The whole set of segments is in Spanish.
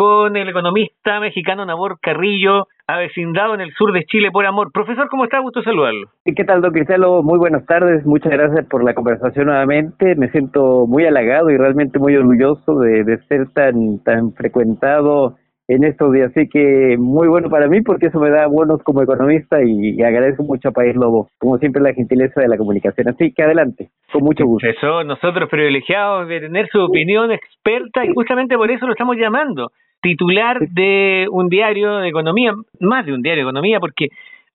con el economista mexicano Nabor Carrillo, avecindado en el sur de Chile por amor. Profesor, ¿cómo está? Gusto saludarlo. ¿Qué tal, don Cristiano? Muy buenas tardes. Muchas gracias por la conversación nuevamente. Me siento muy halagado y realmente muy orgulloso de, de ser tan, tan frecuentado en estos días. Así que muy bueno para mí porque eso me da buenos como economista y, agradezco mucho a País Lobo, como siempre la gentileza de la comunicación. Así que adelante, con mucho gusto. Eso, nosotros privilegiados de tener su opinión experta y justamente por eso lo estamos llamando. Titular de un diario de economía, más de un diario de economía, porque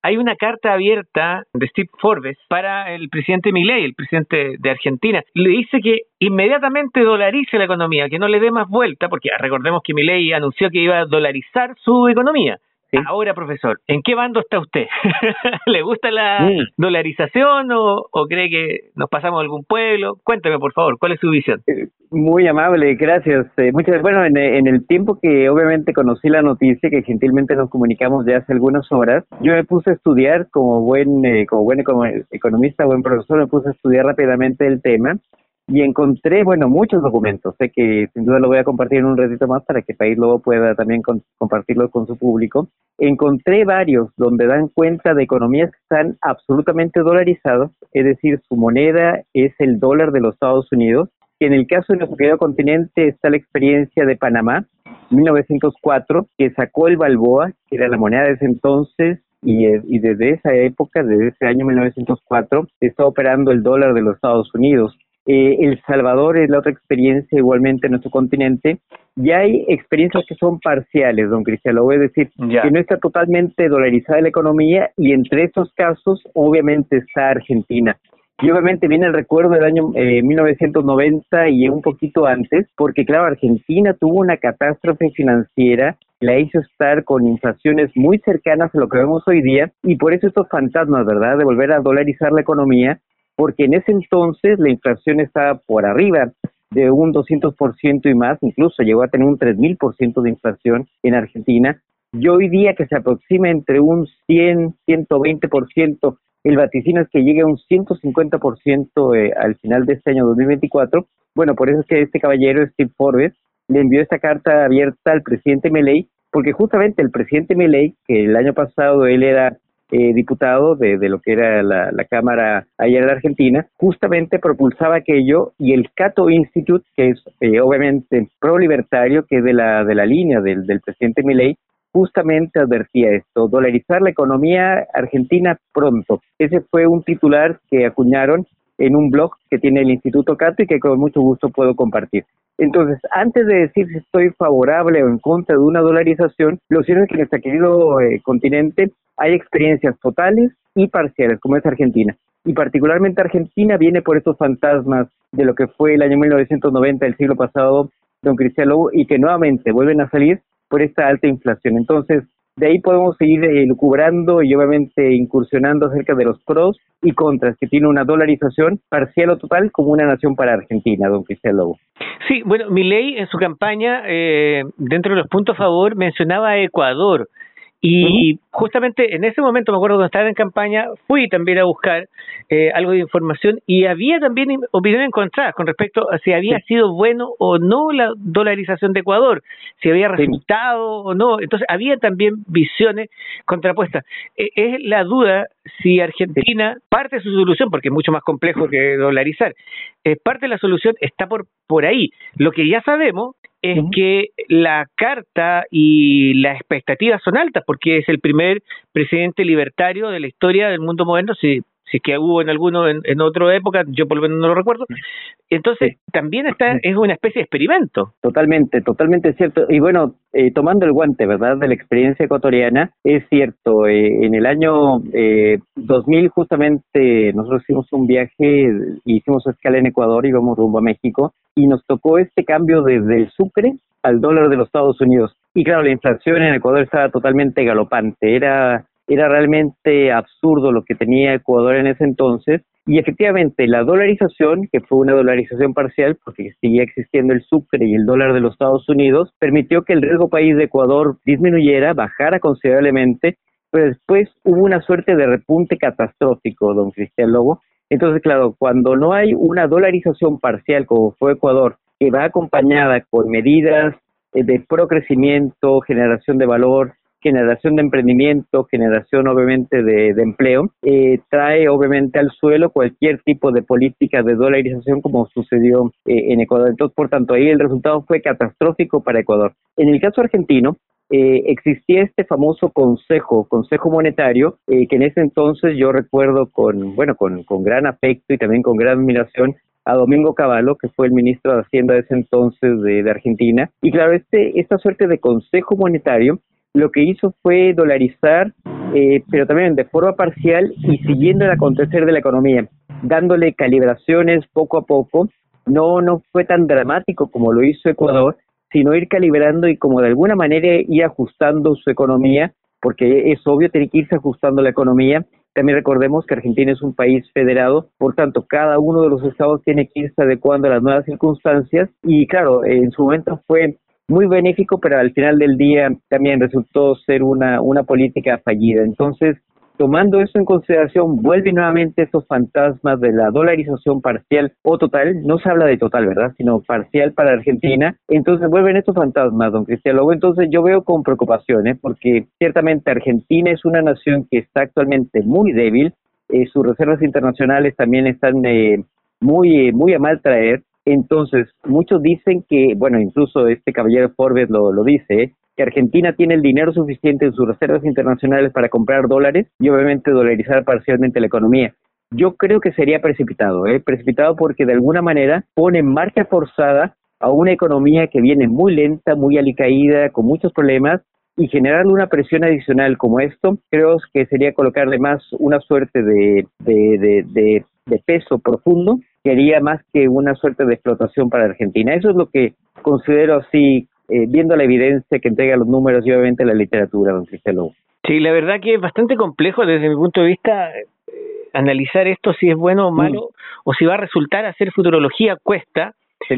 hay una carta abierta de Steve Forbes para el presidente Milei, el presidente de Argentina. Le dice que inmediatamente dolarice la economía, que no le dé más vuelta, porque recordemos que Milei anunció que iba a dolarizar su economía. Ahora, profesor, ¿en qué bando está usted? ¿Le gusta la dolarización o, cree que nos pasamos a algún pueblo? Cuénteme, por favor, ¿cuál es su visión? Eh, muy amable, gracias. Eh, muchas Bueno, en, en, el tiempo que obviamente conocí la noticia, que gentilmente nos comunicamos ya hace algunas horas, yo me puse a estudiar como buen, eh, como buen economista, buen profesor, me puse a estudiar rápidamente el tema y encontré, bueno, muchos documentos. Sé que sin duda lo voy a compartir en un ratito más para que País luego pueda también compartirlo con su público. Encontré varios donde dan cuenta de economías que están absolutamente dolarizadas, es decir, su moneda es el dólar de los Estados Unidos. En el caso de nuestro querido continente está la experiencia de Panamá, 1904, que sacó el Balboa, que era la moneda de ese entonces, y, desde esa época, desde ese año 1904, está operando el dólar de los Estados Unidos. Eh, el Salvador es la otra experiencia igualmente en nuestro continente. Y hay experiencias que son parciales, don Cristiano, voy a decir, que no está totalmente dolarizada la economía y entre estos casos obviamente está Argentina. Y obviamente viene el recuerdo del año eh, 1990 y un poquito antes, porque claro, Argentina tuvo una catástrofe financiera la hizo estar con inflaciones muy cercanas a lo que vemos hoy día y por eso estos fantasmas, ¿verdad?, de volver a dolarizar la economía porque en ese entonces la inflación estaba por arriba de un 200% y más, incluso llegó a tener un 3.000% de inflación en Argentina. Y hoy día que se aproxima entre un 100, 120%, el vaticino es que llegue a un 150% eh, al final de este año 2024. Bueno, por eso es que este caballero, Steve Forbes, le envió esta carta abierta al presidente Meley, porque justamente el presidente Meley, que el año pasado él era eh, diputado de, lo que era la, Cámara allá en la Argentina, justamente propulsaba aquello y el Cato Institute, que es eh, obviamente pro-libertario, que es de la, de la línea del, del presidente Milei, justamente advertía esto, dolarizar la economía argentina pronto. Ese fue un titular que acuñaron en un blog que tiene el Instituto Cato y que con mucho gusto puedo compartir. Entonces, antes de decir si estoy favorable o en contra de una dolarización, lo cierto es que en este querido eh, continente hay experiencias totales y parciales, como es Argentina. Y particularmente Argentina viene por estos fantasmas de lo que fue el año 1990 del siglo pasado, don Cristian Lobo, y que nuevamente vuelven a salir por esta alta inflación. Entonces, de ahí podemos seguir eh, lucubrando y obviamente incursionando acerca de los pros y contras que tiene una dolarización parcial o total como una nación para Argentina, don Cristian Lobo. Sí, bueno, mi ley en su campaña, eh, dentro de los puntos a favor, mencionaba a Ecuador. Y justamente en ese momento, me acuerdo cuando estaba en campaña, fui también a buscar eh, algo de información y había también opiniones encontradas con respecto a si había sido bueno o no la dolarización de Ecuador, si había resultado o no. Entonces, había también visiones contrapuestas. E, es la duda si Argentina, parte de su solución, porque es mucho más complejo que dolarizar, eh, parte de la solución está por, por ahí. Lo que ya sabemos es que la carta y las expectativas son altas, porque es el primer presidente libertario de la historia del mundo moderno, si si es que hubo en alguno en, en otra época, yo por lo menos no lo recuerdo. Entonces, también está es una especie de experimento. Totalmente, totalmente cierto. Y bueno, eh, tomando el guante, ¿verdad?, de la experiencia ecuatoriana, es cierto, eh, en el año eh, 2000 justamente nosotros hicimos un viaje, hicimos escala en Ecuador, íbamos rumbo a México, y nos tocó este cambio desde el sucre al dólar de los Estados Unidos. Y claro, la inflación en Ecuador estaba totalmente galopante, era era realmente absurdo lo que tenía Ecuador en ese entonces. Y efectivamente, la dolarización, que fue una dolarización parcial, porque seguía existiendo el sucre y el dólar de los Estados Unidos, permitió que el riesgo país de Ecuador disminuyera, bajara considerablemente, pero después hubo una suerte de repunte catastrófico, don Cristian Lobo. Entonces, claro, cuando no hay una dolarización parcial como fue Ecuador, que va acompañada con medidas de procrecimiento, generación de valor, generación de emprendimiento, generación obviamente de, empleo, eh, trae obviamente al suelo cualquier tipo de política de dolarización como sucedió eh, en Ecuador. Entonces, por tanto, ahí el resultado fue catastrófico para Ecuador. En el caso argentino, eh, existía este famoso consejo, consejo monetario, que en ese entonces yo recuerdo con, bueno, con, con gran afecto y también con gran admiración a Domingo Cavallo, que fue el ministro de Hacienda de ese entonces de, de Argentina. Y claro, este, esta suerte de consejo monetario lo que hizo fue dolarizar, eh, pero también de forma parcial y siguiendo el acontecer de la economía, dándole calibraciones poco a poco. No, no fue tan dramático como lo hizo Ecuador, sino ir calibrando y como de alguna manera ir ajustando su economía, porque es obvio, tener que irse ajustando la economía. También recordemos que Argentina es un país federado, por tanto, cada uno de los estados tiene que irse adecuando a las nuevas circunstancias. Y claro, en su momento fue muy benéfico, pero al final del día también resultó ser una, una política fallida. Entonces, tomando eso en consideración, vuelven nuevamente esos fantasmas de la dolarización parcial o total, no se habla de total, ¿verdad? Sino parcial para Argentina. Entonces vuelven estos fantasmas, don Cristian Luego Entonces yo veo con preocupación, ¿eh? porque ciertamente Argentina es una nación que está actualmente muy débil, eh, sus reservas internacionales también están eh, muy, muy a mal traer. Entonces, muchos dicen que, bueno, incluso este caballero Forbes lo, lo dice, que Argentina tiene el dinero suficiente en sus reservas internacionales para comprar dólares y obviamente dolarizar parcialmente la economía. Yo creo que sería precipitado, ¿eh? precipitado porque de alguna manera pone en marcha forzada a una economía que viene muy lenta, muy alicaída, con muchos problemas, y generarle una presión adicional como esto, creo que sería colocarle más una suerte de, de, de, de peso profundo quería más que una suerte de explotación para Argentina. Eso es lo que considero así, eh, viendo la evidencia que entrega los números y obviamente la literatura, don Cristiano. Sí, la verdad que es bastante complejo desde mi punto de vista eh, analizar esto si es bueno o mm. malo o si va a resultar hacer futurología cuesta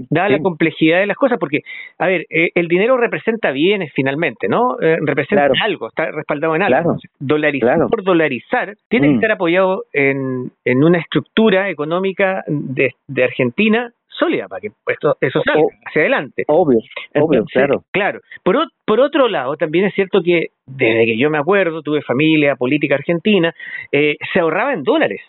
dada la complejidad de las cosas, porque, a ver, eh, el dinero representa bienes finalmente, ¿no? Eh, representa algo, está respaldado en algo. Dolarizar por dolarizar tiene que mm. estar apoyado en, en una estructura económica de, de Argentina sólida para que esto, eso salga hacia adelante. Obvio, obvio, claro. Claro. Por, por otro lado, también es cierto que desde que yo me acuerdo, tuve familia política argentina, eh, se ahorraba en dólares.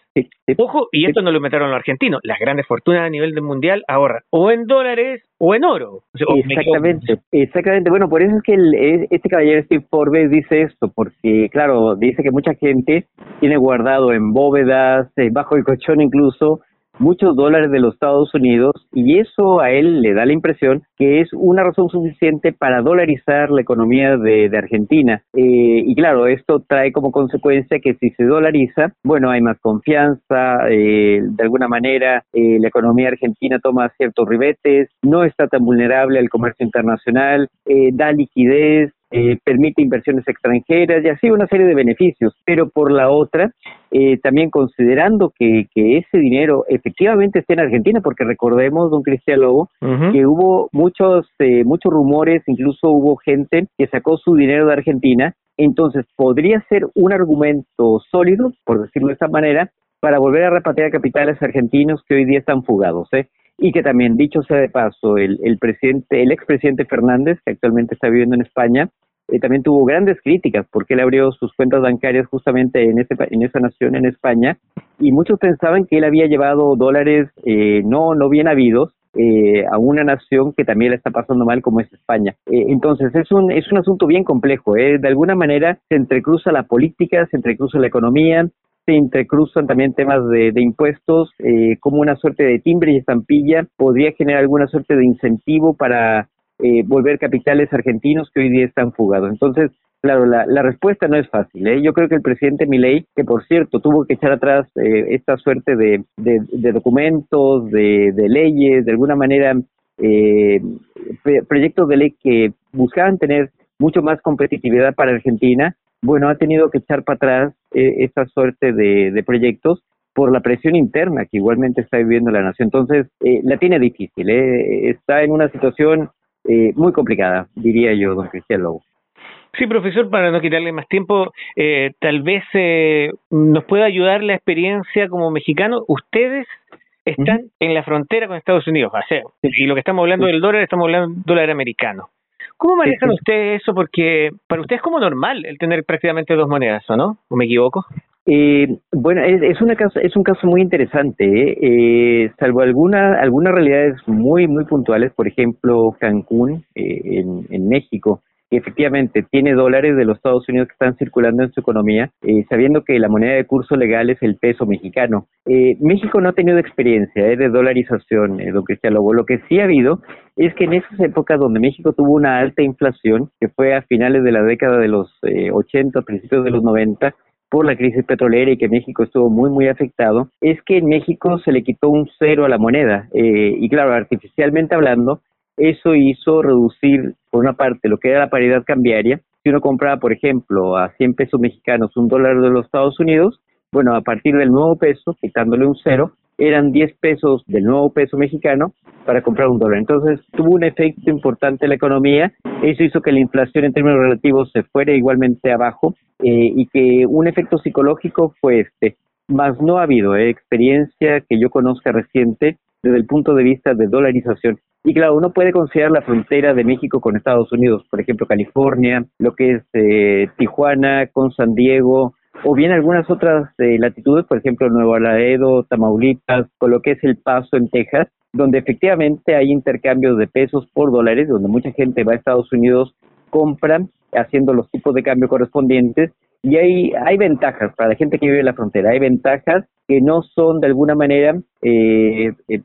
Ojo, y esto no lo metieron los argentinos, las grandes fortunas a nivel del mundial ahorran o en dólares o en oro. exactamente, exactamente. Bueno, por eso es que el, este caballero Steve Forbes dice esto, porque claro, dice que mucha gente tiene guardado en bóvedas, eh, bajo el colchón incluso, muchos dólares de los Estados Unidos y eso a él le da la impresión que es una razón suficiente para dolarizar la economía de, Argentina. Eh, y claro, esto trae como consecuencia que si se dolariza, bueno, hay más confianza, eh, de alguna manera eh, la economía argentina toma ciertos ribetes, no está tan vulnerable al comercio internacional, da liquidez, eh, permite inversiones extranjeras y así una serie de beneficios. Pero por la otra, eh, también considerando que, que, ese dinero efectivamente esté en Argentina, porque recordemos, don Cristian Lobo, que hubo muchos, eh, muchos rumores, incluso hubo gente que sacó su dinero de Argentina, entonces podría ser un argumento sólido, por decirlo de esta manera, para volver a repatriar capitales argentinos que hoy día están fugados. ¿eh? Y que también, dicho sea de paso, el, el presidente, el expresidente Fernández, que actualmente está viviendo en España, eh, también tuvo grandes críticas porque él abrió sus cuentas bancarias justamente en, ese, en esa nación, en España, y muchos pensaban que él había llevado dólares eh, no, no bien habidos eh, a una nación que también la está pasando mal como es España. entonces es un, es un asunto bien complejo. De alguna manera se entrecruza la política, se entrecruza la economía, se entrecruzan también temas de, impuestos, eh, como una suerte de timbre y estampilla podría generar alguna suerte de incentivo para eh, volver capitales argentinos que hoy día están fugados. Entonces, claro, la, la respuesta no es fácil. ¿eh? Yo creo que el presidente Milei, que por cierto tuvo que echar atrás eh, esta suerte de, documentos, de, de, leyes, de alguna manera, proyectos de ley que buscaban tener mucho más competitividad para Argentina, bueno, ha tenido que echar para atrás eh, esta suerte de, proyectos por la presión interna que igualmente está viviendo la nación. Entonces, eh, la tiene difícil, eh, está en una situación eh, muy complicada, diría yo, don Cristian Lobo. Sí, profesor, para no quitarle más tiempo, tal vez nos pueda ayudar la experiencia como mexicano. Ustedes están en la frontera con Estados Unidos, o sea, y lo que estamos hablando del dólar, estamos hablando del dólar americano. ¿Cómo manejan ustedes eso? Porque para ustedes es como normal el tener prácticamente dos monedas, ¿o no? ¿O me equivoco? Eh, bueno, es, una caso, es un caso muy interesante, ¿eh? Eh, salvo alguna, algunas realidades muy, muy puntuales, por ejemplo, Cancún en, en México, que efectivamente tiene dólares de los Estados Unidos que están circulando en su economía, eh, sabiendo que la moneda de curso legal es el peso mexicano. Eh, México no ha tenido experiencia eh, de dolarización, don Cristian Lobo. Lo que sí ha habido es que en esas épocas donde México tuvo una alta inflación, que fue a finales de la década de los 80, principios de los 90, por la crisis petrolera y que México estuvo muy, muy afectado, es que en México se le quitó un cero a la moneda. y claro, artificialmente hablando, eso hizo reducir, por una parte, lo que era la paridad cambiaria. Si uno compraba, por ejemplo, a 100 pesos mexicanos un dólar de los Estados Unidos, bueno, a partir del nuevo peso, quitándole un cero, eran 10 pesos del nuevo peso mexicano para comprar un dólar. Entonces tuvo un efecto importante en la economía, eso hizo que la inflación en términos relativos se fuera igualmente abajo eh, y que un efecto psicológico fue este. Más no ha habido eh, experiencia que yo conozca reciente desde el punto de vista de dolarización. Y claro, uno puede considerar la frontera de México con Estados Unidos, por ejemplo, California, lo que es eh, Tijuana con San Diego, o bien algunas otras eh, latitudes, por ejemplo, Nuevo Laredo, Tamaulipas, con lo que es El Paso en Texas, donde efectivamente hay intercambios de pesos por dólares, donde mucha gente va a Estados Unidos, compra, haciendo los tipos de cambio correspondientes, y hay, hay ventajas para la gente que vive en la frontera, hay ventajas que no son de alguna manera eh, eh,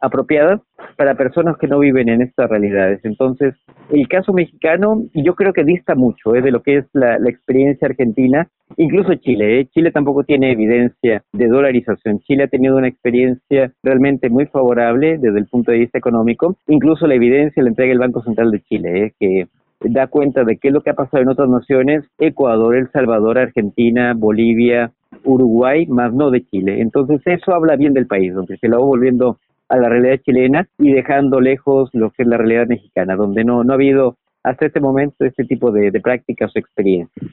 apropiadas para personas que no viven en estas realidades. Entonces, el caso mexicano yo creo que dista mucho eh, de lo que es la, experiencia argentina, incluso Chile. Eh. Chile tampoco tiene evidencia de dolarización. Chile ha tenido una experiencia realmente muy favorable desde el punto de vista económico. Incluso la evidencia la entrega el Banco Central de Chile, eh, que da cuenta de qué es lo que ha pasado en otras naciones, Ecuador, El Salvador, Argentina, Bolivia, Uruguay, más no de Chile. Entonces eso habla bien del país, donde se lo va volviendo a la realidad chilena y dejando lejos lo que es la realidad mexicana, donde no, no ha habido hasta este momento este tipo de, prácticas o experiencias.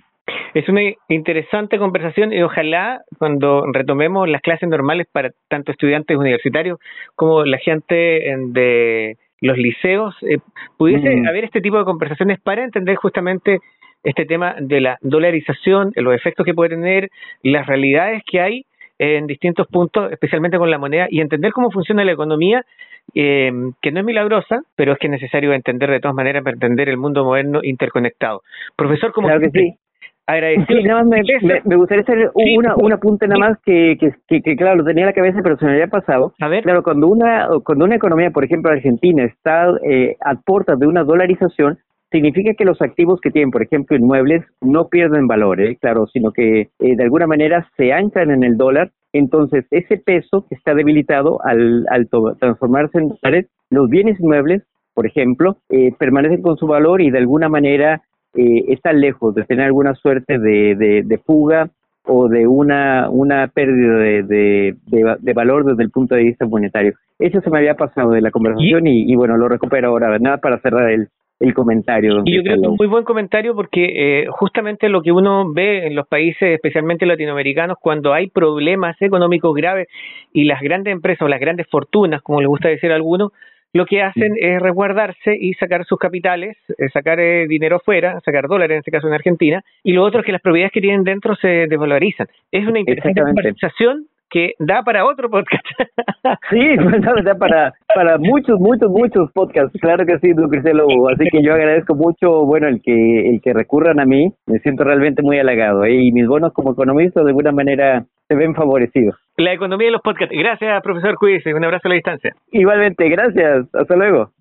Es una interesante conversación y ojalá cuando retomemos las clases normales para tanto estudiantes universitarios como la gente de los liceos, eh, pudiese mm. haber este tipo de conversaciones para entender justamente este tema de la dolarización, los efectos que puede tener, las realidades que hay en distintos puntos, especialmente con la moneda, y entender cómo funciona la economía, eh, que no es milagrosa, pero es que es necesario entender de todas maneras para entender el mundo moderno interconectado. Profesor, como claro que sí. Sí, nada más me, gustaría hacer una, un apunte nada más que, que, que, claro, lo tenía en la cabeza, pero se me había pasado. A ver. Claro, cuando una, cuando una economía, por ejemplo, Argentina, está eh, a puertas de una dolarización, significa que los activos que tienen, por ejemplo, inmuebles, no pierden valor, ¿eh? claro, sino que eh, de alguna manera se anclan en el dólar. Entonces, ese peso que está debilitado al, al transformarse en dólares, los bienes inmuebles, por ejemplo, eh, permanecen con su valor y de alguna manera eh, están lejos de tener alguna suerte de, de, fuga o de una, una pérdida de, de, valor desde el punto de vista monetario. Eso se me había pasado de la conversación y, y bueno, lo recupero ahora. Nada para cerrar el, el comentario. Y yo creo que es un muy buen comentario porque eh, justamente lo que uno ve en los países, especialmente latinoamericanos, cuando hay problemas económicos graves y las grandes empresas o las grandes fortunas, como les gusta decir a algunos, lo que hacen es resguardarse y sacar sus capitales, eh, sacar eh, dinero fuera, sacar dólares en este caso en Argentina, y lo otro es que las propiedades que tienen dentro se desvalorizan. Es una interesante conversación que da para otro podcast. sí, da para, para muchos, muchos, muchos podcasts. Claro que sí, don Lobo. Así que yo agradezco mucho, bueno, el que el que recurran a mí. Me siento realmente muy halagado. ¿eh? Y mis bonos como economista de alguna manera se ven favorecidos. La economía de los podcasts. Gracias, profesor Cuise. Un abrazo a la distancia. Igualmente, gracias. Hasta luego.